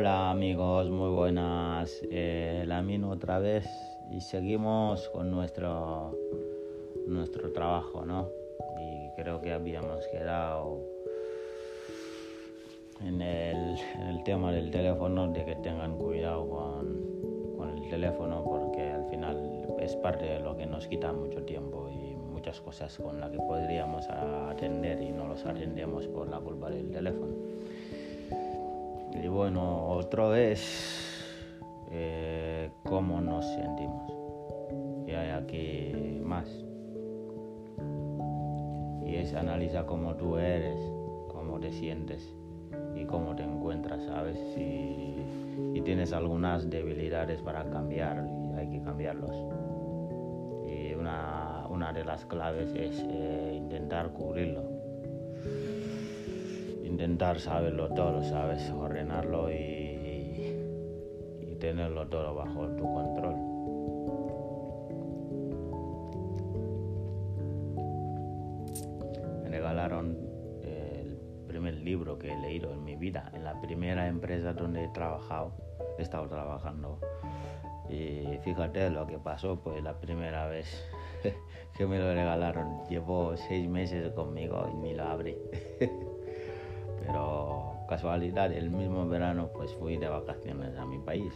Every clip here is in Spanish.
Hola amigos, muy buenas. Eh, la Mino otra vez y seguimos con nuestro nuestro trabajo, ¿no? Y creo que habíamos quedado en el, tema del teléfono de que tengan cuidado con, con el teléfono porque al final es parte de lo que nos quita mucho tiempo y muchas cosas con las que podríamos atender y no los atendemos por la culpa del teléfono. Y bueno, otro es eh, cómo nos sentimos. Y hay aquí más. Y es analiza cómo tú eres, cómo te sientes y cómo te encuentras, ¿sabes? Si, si tienes algunas debilidades para cambiar hay que cambiarlos. Y una, una de las claves es eh, intentar cubrirlo intentar saberlo todo, ¿sabes? Ordenarlo y, tenerlo todo bajo tu control. Me regalaron el primer libro que he leído en mi vida, en la primera empresa donde he trabajado, he estado trabajando. Y fíjate lo que pasó, pues la primera vez que me lo regalaron, llevo seis meses conmigo y ni lo abrí. casualidad, el mismo verano pues fui de vacaciones a mi país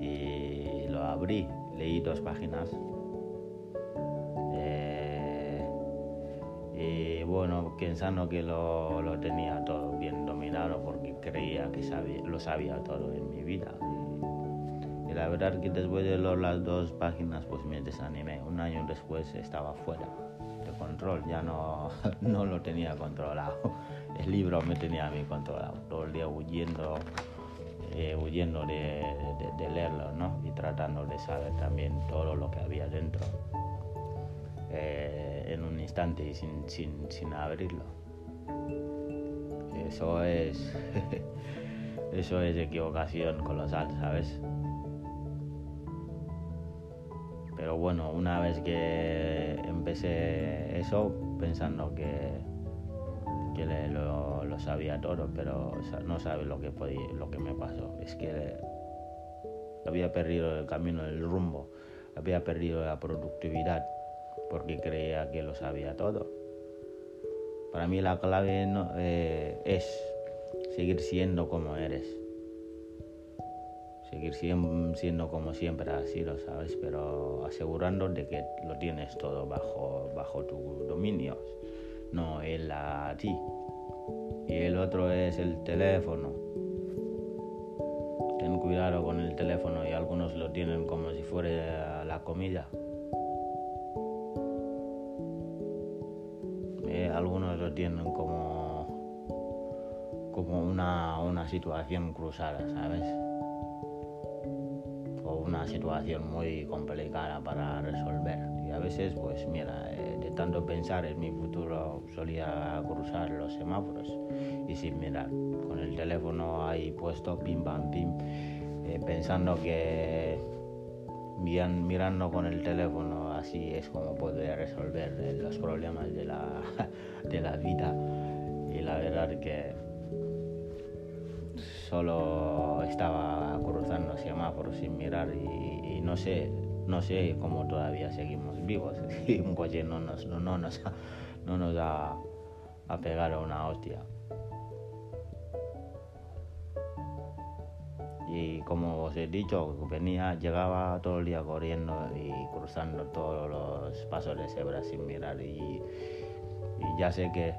y lo abrí, leí dos páginas eh, y bueno, pensando que lo, lo, tenía todo bien dominado porque creía que sabía, lo sabía todo en mi vida. Y, la verdad que después de las dos páginas pues me desanimé. Un año después estaba fuera de control, ya no, no lo tenía controlado el libro me tenía a mí controlado, todo el día huyendo, eh, huyendo de, leerlo, ¿no? Y tratando de saber también todo lo que había dentro eh, en un instante y sin, sin, sin abrirlo. Eso es, eso es equivocación colosal, ¿sabes? Pero bueno, una vez que empecé eso, pensando que que lo, sabía todo, pero no sabe lo que, podía, lo que me pasó. Es que había perdido el camino, el rumbo, había perdido la productividad porque creía que lo sabía todo. Para mí la clave eh, es seguir siendo como eres. Seguir siendo como siempre has sido, ¿sabes? Pero asegurando de que lo tienes todo bajo, bajo tu dominio no él a ti. Y el otro es el teléfono. Ten cuidado con el teléfono y algunos lo tienen como si fuera la comida. Eh, algunos lo tienen como, como una, una situación cruzada, ¿sabes? O una situación muy complicada para resolver. Y a veces, pues mira, eh, de tanto pensar en mi futuro solía cruzar los semáforos. Y sin mirar, con el teléfono ahí puesto, pim pam pim, eh, pensando que mirando con el teléfono así es como podría resolver eh, los problemas de la, de la vida. Y la verdad que solo estaba cruzando semáforos sin mirar y no sé no sé cómo todavía seguimos vivos. Y un coche no nos, no, no nos, no nos ha, a pegar una hostia. Y como os he dicho, venía, llegaba todo el día corriendo y cruzando todos los pasos de cebra sin mirar. Y, y ya sé que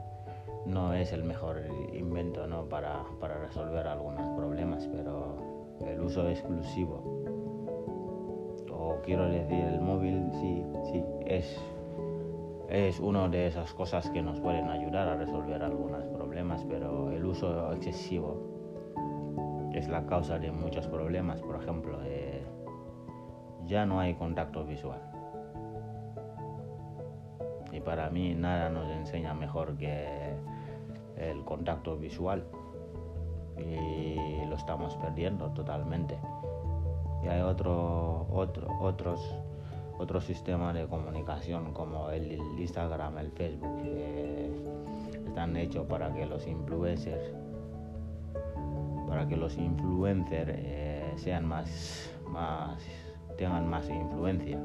no es el mejor invento ¿no? para, para resolver algunos problemas, pero el uso exclusivo quiero decir, el móvil sí, sí, es, es una de esas cosas que nos pueden ayudar a resolver algunos problemas, pero el uso excesivo es la causa de muchos problemas. Por ejemplo, eh, ya no hay contacto visual. Y para mí nada nos enseña mejor que el contacto visual. Y lo estamos perdiendo totalmente y hay otro, otro, otros, otros sistemas de comunicación como el Instagram, el Facebook, que están hechos para que los influencers para que los influencers eh, sean más, más, tengan más influencia.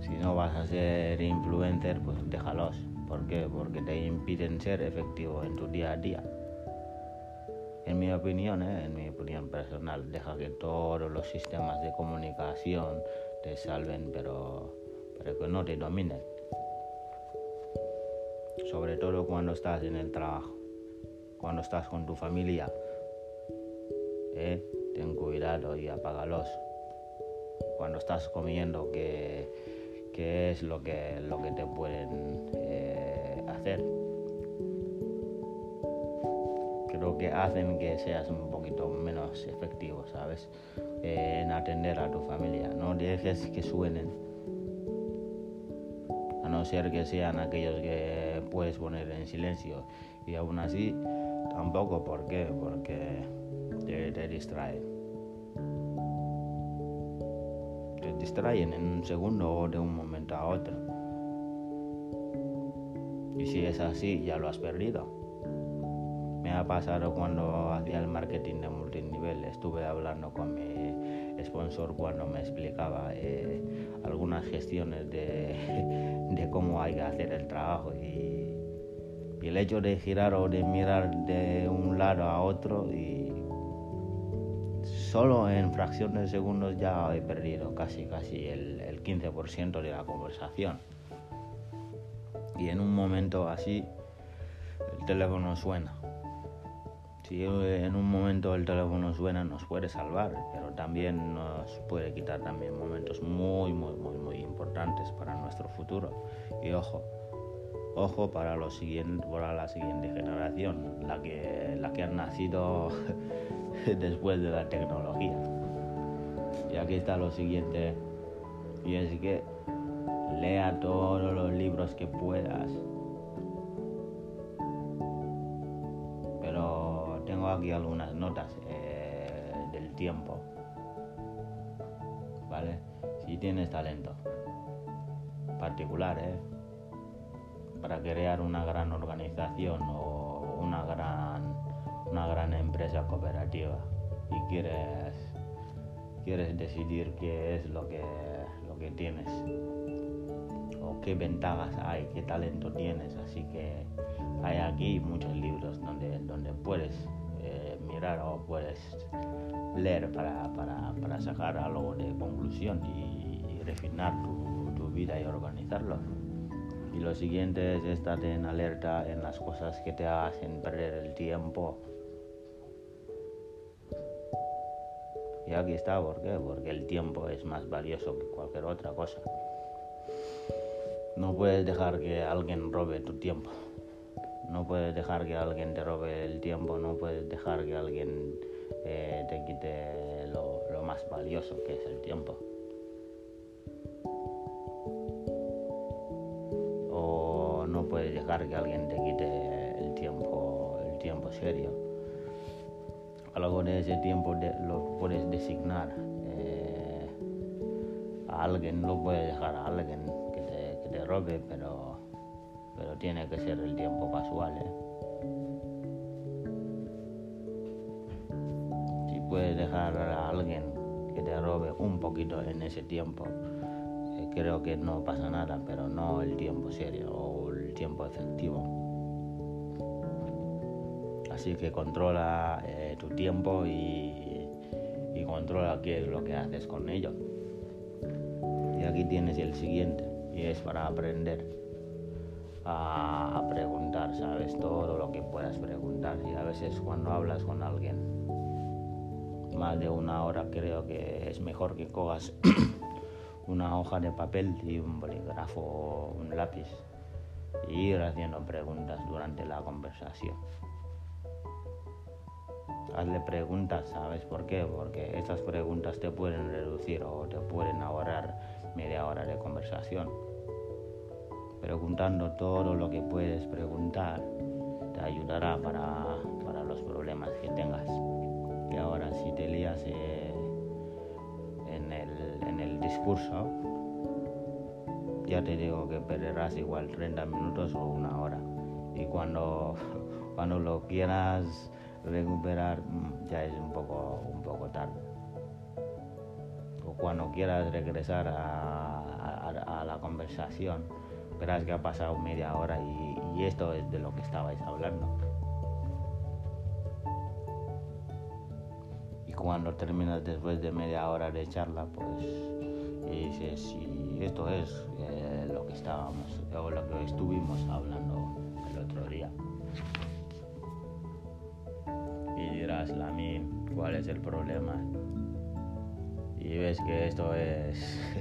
Si no vas a ser influencer, pues déjalos. ¿Por qué? Porque te impiden ser efectivo en tu día a día. En mi opinión, ¿eh? en mi opinión personal, deja que todos los sistemas de comunicación te salven, pero, pero que no te dominen. Sobre todo cuando estás en el trabajo, cuando estás con tu familia. ¿eh? Ten cuidado y apágalos. Cuando estás comiendo, que, es lo que, lo que te pueden eh, hacer creo que hacen que seas un poquito menos efectivo, ¿sabes? Eh, en atender a tu familia. No dejes que suenen. A no ser que sean aquellos que puedes poner en silencio. Y aún así, tampoco. ¿Por qué? Porque te, te distraen. Te distraen en un segundo o de un momento a otro. Y si es así, ya lo has perdido me ha pasado cuando hacía el marketing de multinivel. Estuve hablando con mi sponsor cuando me explicaba eh, algunas gestiones de, cómo hay que hacer el trabajo y, el hecho de girar o de mirar de un lado a otro y solo en fracciones de segundos ya he perdido casi casi el, el 15% de la conversación. Y en un momento así el teléfono suena si en un momento el teléfono suena nos puede salvar, pero también nos puede quitar también momentos muy, muy, muy, muy importantes para nuestro futuro. Y ojo, ojo para, los para la siguiente generación, la que, la que han nacido después de la tecnología. Y aquí está lo siguiente, y es que lea todos los libros que puedas aquí algunas notas eh, del tiempo. ¿Vale? Si tienes talento particular, ¿eh? Para crear una gran organización o una gran, una gran empresa cooperativa y quieres, quieres decidir qué es lo que, lo que tienes o qué ventajas hay, qué talento tienes. Así que hay aquí muchos libros donde, donde puedes eh, mirar o puedes leer para, para, sacar algo de conclusión y, refinar tu, vida y organizarlo. Y lo siguiente es estar en alerta en las cosas que te hacen perder el tiempo. Y aquí está, ¿por qué? Porque el tiempo es más valioso que cualquier otra cosa. No puedes dejar que alguien robe tu tiempo. No puedes dejar que alguien te robe el tiempo, no puedes dejar que alguien eh, te quite lo, más valioso que es el tiempo. O no puedes dejar que alguien te quite el tiempo, el tiempo serio. Algo de ese tiempo lo puedes designar eh, a alguien, no puedes dejar a alguien que te, que te robe, pero pero tiene que ser el tiempo casual. ¿eh? Si puedes dejar a alguien que te robe un poquito en ese tiempo, eh, creo que no pasa nada, pero no el tiempo serio o el tiempo efectivo. Así que controla eh, tu tiempo y, y controla qué es lo que haces con ello. Y aquí tienes el siguiente, y es para aprender a, preguntar, ¿sabes? Todo lo que puedas preguntar. Y a veces cuando hablas con alguien más de una hora creo que es mejor que cojas una hoja de papel y un bolígrafo o un lápiz y ir haciendo preguntas durante la conversación. Hazle preguntas, ¿sabes por qué? Porque esas preguntas te pueden reducir o te pueden ahorrar media hora de conversación preguntando todo lo que puedes preguntar te ayudará para, los problemas que tengas. Y ahora si te lías eh, en, el, discurso, ya te digo que perderás igual 30 minutos o una hora. Y cuando, cuando lo quieras recuperar mm, ya es un poco, un poco tarde. O cuando quieras regresar a, la conversación, verás que ha pasado media hora y, esto es de lo que estabais hablando. Y cuando terminas después de media hora de charla, pues dices, si esto es eh, lo que estábamos o lo que estuvimos hablando el otro día. Y dirás, Lamin, ¿cuál es el problema? Y ves que esto es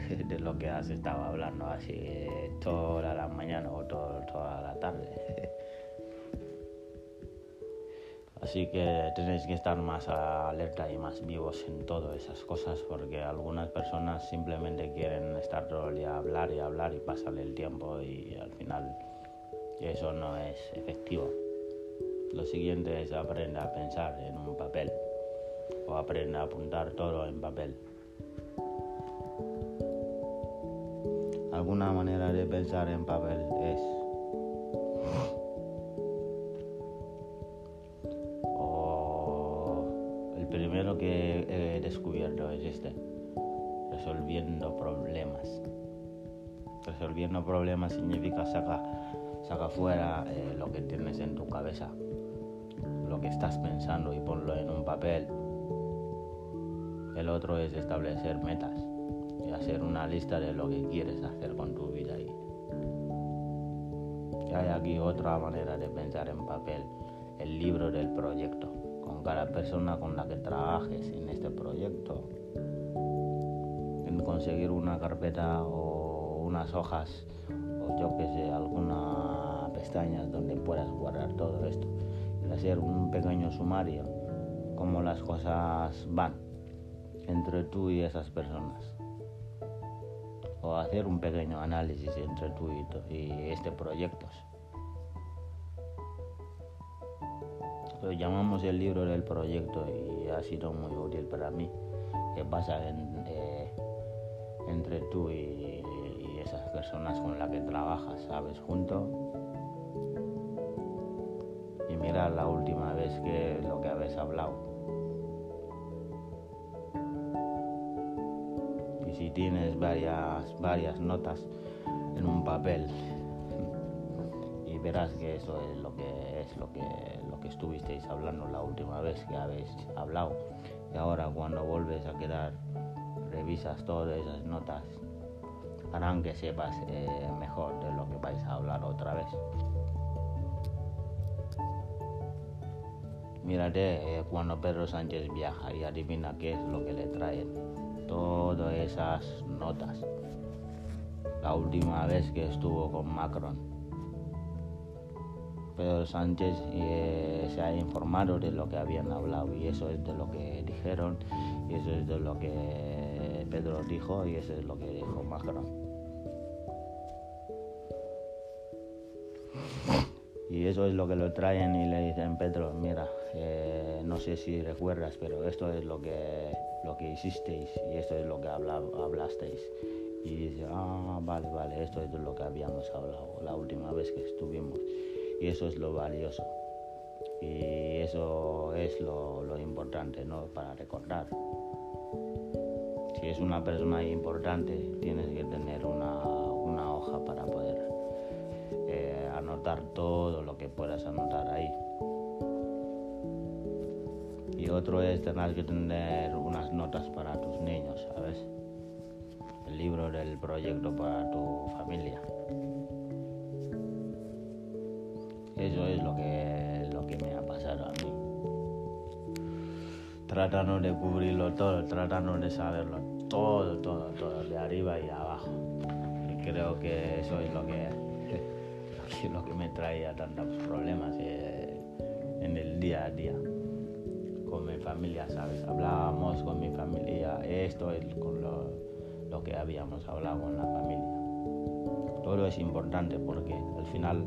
de lo que has estado hablando así toda la mañana o toda la tarde. Así que tenéis que estar más alerta y más vivos en todas esas cosas porque algunas personas simplemente quieren estar todo el día a hablar y hablar y pasarle el tiempo y al final eso no es efectivo. Lo siguiente es aprender a pensar en un papel o aprender a apuntar todo en papel. Alguna manera de pensar en papel es primero que he descubierto es este, resolviendo problemas. Resolviendo problemas significa saca, saca fuera eh, lo que tienes en tu cabeza, lo que estás pensando y ponlo en un papel. El otro es establecer metas hacer una lista de lo que quieres hacer con tu vida. Y hay aquí otra manera de pensar en papel, el libro del proyecto con cada persona con la que trabajes en este proyecto, en conseguir una carpeta o unas hojas o yo que sé, alguna pestaña donde puedas guardar todo esto y hacer un pequeño sumario cómo las cosas van entre tú y esas personas hacer un pequeño análisis entre tú y, y este proyecto lo llamamos el libro del proyecto y ha sido muy útil para mí, que pasa eh, entre tú y, esas personas con las que trabajas, ¿sabes? Junto. Y mira la última vez que lo que habéis hablado. Tienes varias, varias notas en un papel, y verás que eso es lo que es lo que que estuvisteis hablando la última vez que habéis hablado. Y ahora cuando vuelves a quedar, revisas todas esas notas, harán que sepas eh, mejor de lo que vais a hablar otra vez. Mírate eh, cuando Pedro Sánchez viaja y adivina qué es lo que le traen. Todas esas notas. La última vez que estuvo con Macron Pedro Sánchez eh, se ha informado de lo que habían hablado y eso es de lo que dijeron y eso es de lo que Pedro dijo y eso es lo que dijo Macron. Y eso es lo que lo traen y le dicen, Pedro, mira, eh, no sé si recuerdas, pero esto es lo que, lo que hicisteis y esto es lo que hablasteis. Y dice, ah, vale, vale, esto es lo que habíamos hablado la última vez que estuvimos y eso es lo valioso y eso es lo, importante ¿no? para recordar. Si es una persona importante, tienes que tener una, hoja para poder eh, anotar todo lo que puedas anotar ahí. Y otro es tener que tener unas notas para tus niños, ¿sabes? El libro del proyecto para tu familia. Eso es lo que, lo que me ha pasado a mí. Tratando de cubrirlo todo, tratando de saberlo todo, todo, todo, de arriba y abajo. Y creo que eso es lo que, lo que me traía tantos problemas eh, en el día a día familia, ¿sabes? Hablábamos con mi familia, esto es con lo, que habíamos hablado con la familia. Todo es importante porque al final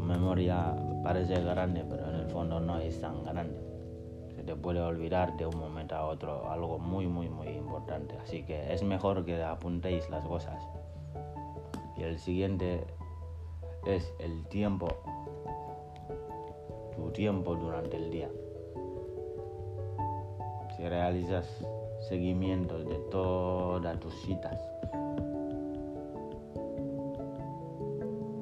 memoria parece grande, pero en el fondo no es tan grande. Se te puede olvidar de un momento a otro algo muy, muy, muy importante. Así que es mejor que apuntéis las cosas. Y el siguiente es el tiempo. Tu tiempo durante el día. Si realizas seguimientos de todas tus citas,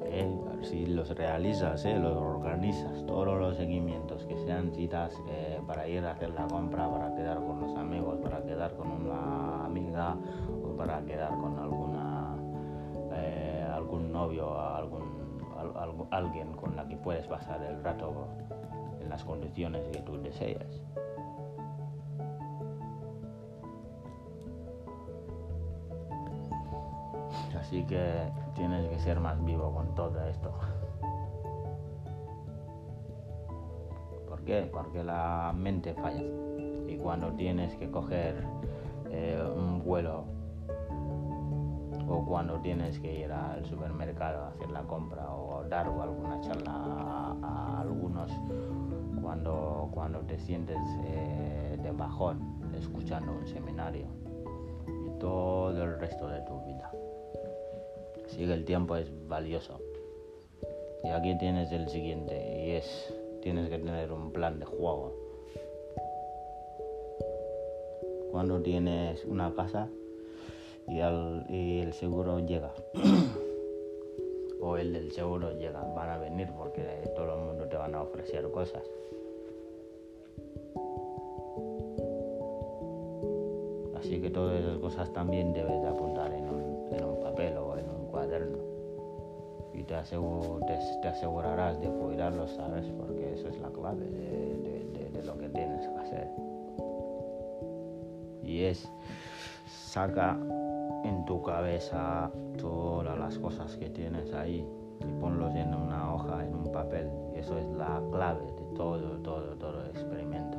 eh, si los realizas, eh, los organizas, todos los seguimientos, que sean citas eh, para ir a hacer la compra, para quedar con los amigos, para quedar con una amiga o para quedar con alguna algún novio, algún, alguien con la que puedes pasar el rato en las condiciones que tú deseas. Así que tienes que ser más vivo con todo esto. ¿Por qué? Porque la mente falla. Y cuando tienes que coger eh, un vuelo o cuando tienes que ir al supermercado a hacer la compra o dar alguna charla a, algunos cuando, cuando te sientes eh, de bajón escuchando un seminario y todo el resto de tu vida. Así que el tiempo es valioso. Y aquí tienes el siguiente y es, tienes que tener un plan de juego. Cuando tienes una casa y, el seguro llega, o el del seguro llega, van a venir porque todo el mundo te van a ofrecer cosas. Así que todas esas cosas también debes de apuntar en un, en un y te, asegurarás de cuidarlo, ¿sabes? Porque eso es la clave de, de, lo que tienes que hacer. Y es, saca en tu cabeza todas las cosas que tienes ahí y ponlos en una hoja, en un papel. Y eso es la clave de todo, todo, todo el experimento.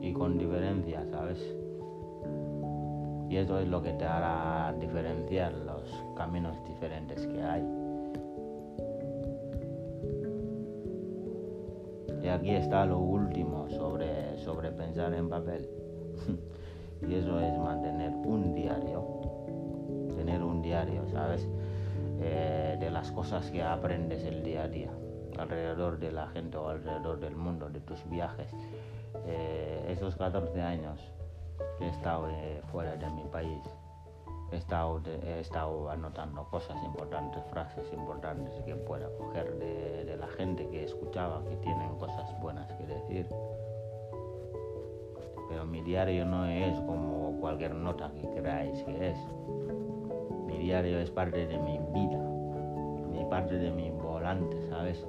Y con diferencia, ¿sabes? Y eso es lo que te hará diferenciar los caminos diferentes que hay. Y aquí está lo último sobre, sobre pensar en papel. y eso es mantener un diario. Tener un diario, ¿sabes? Eh, de las cosas que aprendes el día a día alrededor de la gente o alrededor del mundo, de tus viajes. Eh, esos 14 años he estado eh, fuera de mi país. He estado, anotando cosas importantes, frases importantes que pueda coger de, de la gente que escuchaba, que tienen cosas buenas que decir. Pero mi diario no es como cualquier nota que creáis que es. Mi diario es parte de mi vida, mi parte de mi volante, ¿sabes?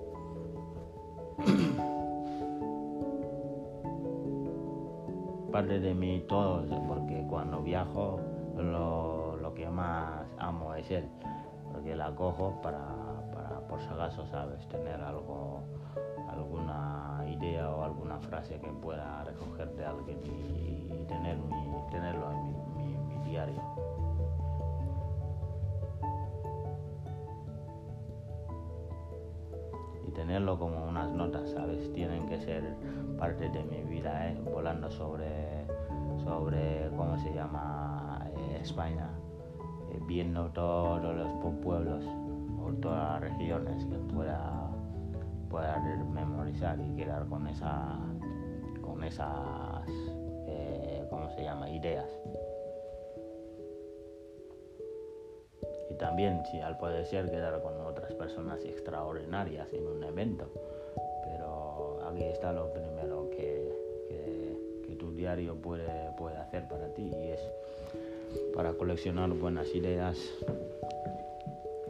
Parte de mí todo, porque cuando viajo lo, lo, que más amo es él, porque la cojo para, por si acaso, ¿sabes? Tener algo, alguna idea o alguna frase que pueda recoger de alguien y, tener mi, tenerlo en mi, mi diario. Tenerlo como unas notas, ¿sabes? Tienen que ser parte de mi vida, ¿eh? Volando sobre, sobre ¿cómo se llama? Eh, España, eh, viendo todos los pueblos o todas las regiones que pueda, pueda memorizar y quedar con, esa, con esas, ¿cómo se llama? Ideas. También si al poder ser quedar con otras personas extraordinarias en un evento. Pero aquí está lo primero que, tu diario puede, puede hacer para ti y es para coleccionar buenas ideas.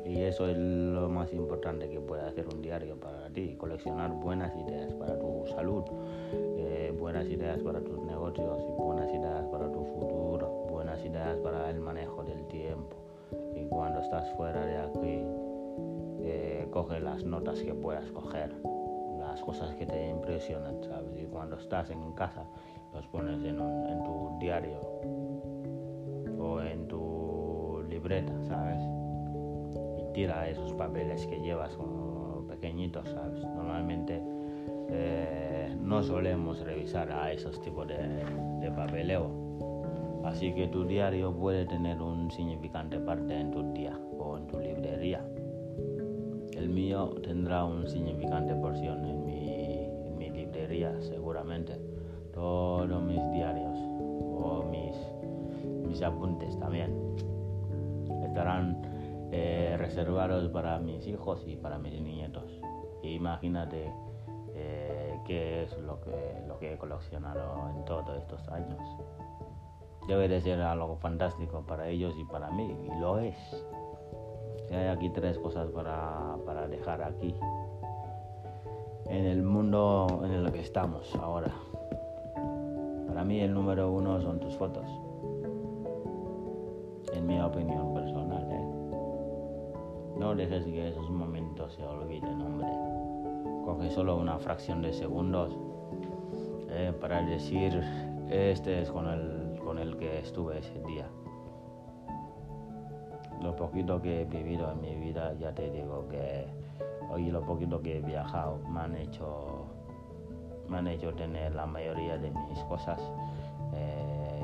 Y eso es lo más importante que puede hacer un diario para ti, coleccionar buenas ideas para tu salud, eh, buenas ideas para tus negocios, buenas ideas para tu futuro, buenas ideas para el manejo del tiempo y cuando estás fuera de aquí, eh, coge las notas que puedas coger, las cosas que te impresionan, ¿sabes? Y cuando estás en casa, los pones en, tu diario o en tu libreta, ¿sabes? Y tira esos papeles que llevas como pequeñitos, ¿sabes? Normalmente eh, no solemos revisar a esos tipos de, de papeleo Así que tu diario puede tener un significante parte en tu día o en tu librería. El mío tendrá un significante porción en mi, librería seguramente, todos mis diarios o mis, mis apuntes también estarán eh, reservados para mis hijos y para mis nietos. imagínate eh, qué es lo que, lo que he coleccionado en todos estos años. Debe de ser algo fantástico para ellos y para mí, y lo es. Hay aquí tres cosas para, para dejar aquí, en el mundo en el que estamos ahora. Para mí el número uno son tus fotos, en mi opinión personal. ¿eh? No dejes que esos momentos se olviden, hombre. Coge solo una fracción de segundos ¿eh? para decir, este es con el, con el que estuve ese día. Lo poquito que he vivido en mi vida, ya te digo que hoy lo poquito que he viajado me han hecho me han hecho tener la mayoría de mis cosas eh,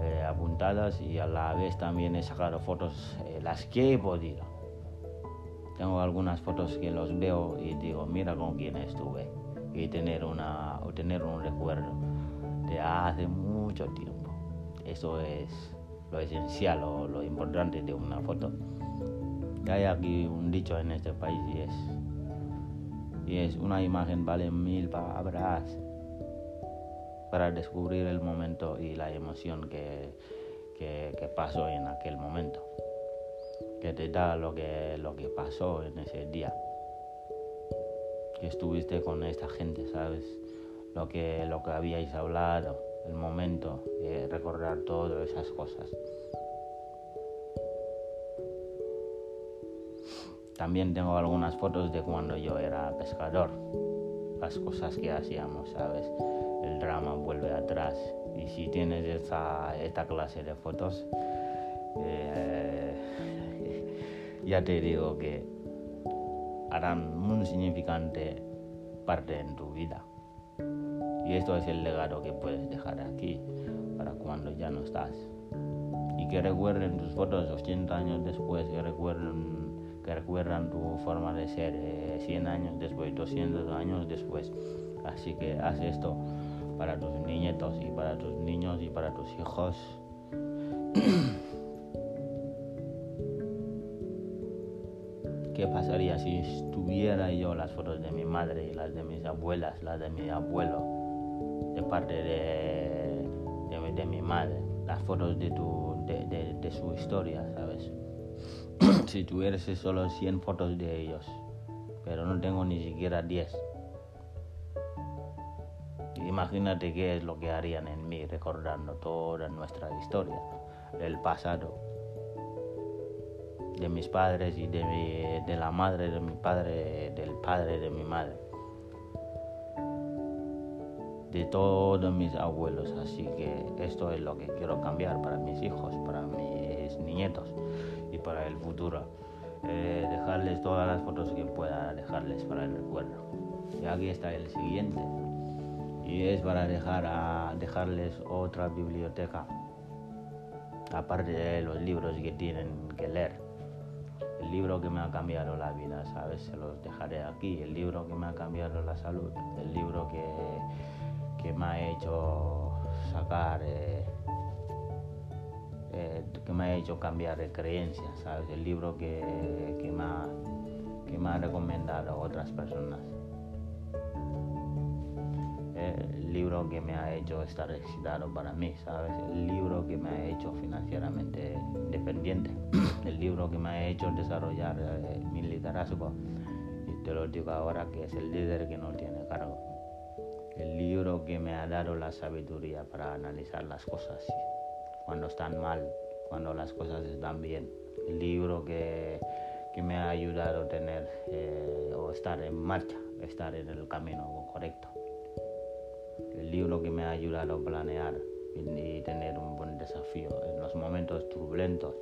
eh, apuntadas y a la vez también he sacado fotos eh, las que he podido. Tengo algunas fotos que los veo y digo mira con quién estuve y tener una tener un recuerdo de hace mucho tiempo eso es lo esencial o lo importante de una foto hay aquí un dicho en este país y es, y es una imagen vale mil palabras para descubrir el momento y la emoción que, que, pasó en aquel momento, que te da lo que, lo que pasó en ese día, que estuviste con esta gente, ¿sabes? Lo que, lo que habíais hablado, el momento, eh, recordar todas esas cosas. También tengo algunas fotos de cuando yo era pescador, las cosas que hacíamos, ¿sabes? El drama vuelve atrás. Y si tienes esta, clase de fotos, eh, ya te digo que harán muy significante parte en tu vida. Y esto es el legado que puedes dejar aquí para cuando ya no estás. Y que recuerden tus fotos 80 años después, que recuerden que recuerdan tu forma de ser 100 eh, años después, 200 años después. Así que haz esto para tus nietos y para tus niños y para tus hijos. ¿Qué pasaría si estuviera yo las fotos de mi madre y las de mis abuelas, las de mi abuelo, parte de, de, mi madre, las fotos de, tu, de, de su historia, ¿sabes? si tuviese solo 100 fotos de ellos, pero no tengo ni siquiera 10. Imagínate qué es lo que harían en mí recordando toda nuestra historia, el pasado, de mis padres y de, de la madre de mi padre, del padre de mi madre, de todos mis abuelos. Así que esto es lo que quiero cambiar para mis hijos, para mis nietos y para el futuro. Eh, dejarles todas las fotos que pueda dejarles para el recuerdo. Y aquí está el siguiente. Y es para dejarles otra biblioteca. Aparte de los libros que tienen que leer. El libro que me ha cambiado la vida, ¿sabes? Se los dejaré aquí. El libro que me ha cambiado la salud. El libro que, que me ha hecho sacar... Eh, eh, que me ha hecho cambiar de creencias, ¿sabes? El libro que, que, me ha, que me ha recomendado otras personas. El libro que me ha hecho estar excitado para mí, ¿sabes? El libro que me ha hecho financieramente independiente. El libro que me ha hecho desarrollar eh, mi liderazgo. Y te lo digo ahora que es el líder que no tiene cargo. El libro que me ha dado la sabiduría para analizar las cosas cuando están mal, cuando las cosas están bien. El libro que, que me ha ayudado a tener eh, o estar en marcha, estar en el camino correcto. El libro que me ha ayudado a planear y, tener un buen desafío en los momentos turbulentos.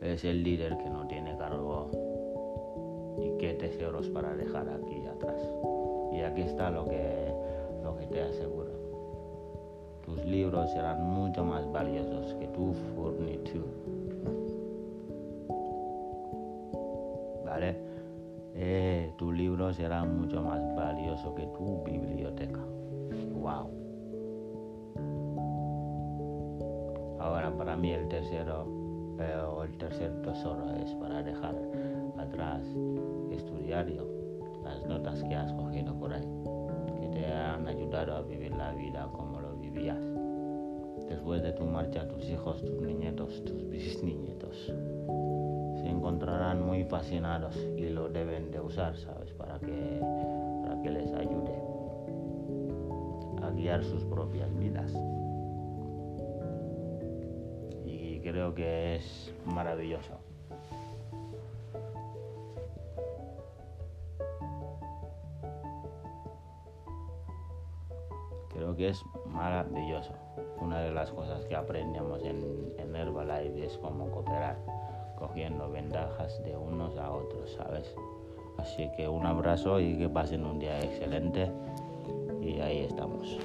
Es el líder que no tiene cargo y qué tesoros para dejar aquí atrás. Y aquí está lo que, lo que te aseguro tus libros serán mucho más valiosos que tu furnitura. ¿Vale? Eh, tu libro será mucho más valioso que tu biblioteca. wow. Ahora para mí el tercero eh, o el tercer tesoro es para dejar atrás estudiario, las notas que has cogido por ahí, que te han ayudado a vivir la vida como lo vivías. Después de tu marcha, tus hijos, tus nietos, tus bisnietos se encontrarán muy fascinados y lo deben de usar, ¿sabes? Para que, para que les ayude a guiar sus propias vidas. Y creo que es maravilloso. Que es maravilloso. Una de las cosas que aprendemos en, en Herbalife es cómo cooperar cogiendo ventajas de unos a otros, ¿sabes? Así que un abrazo y que pasen un día excelente y ahí estamos.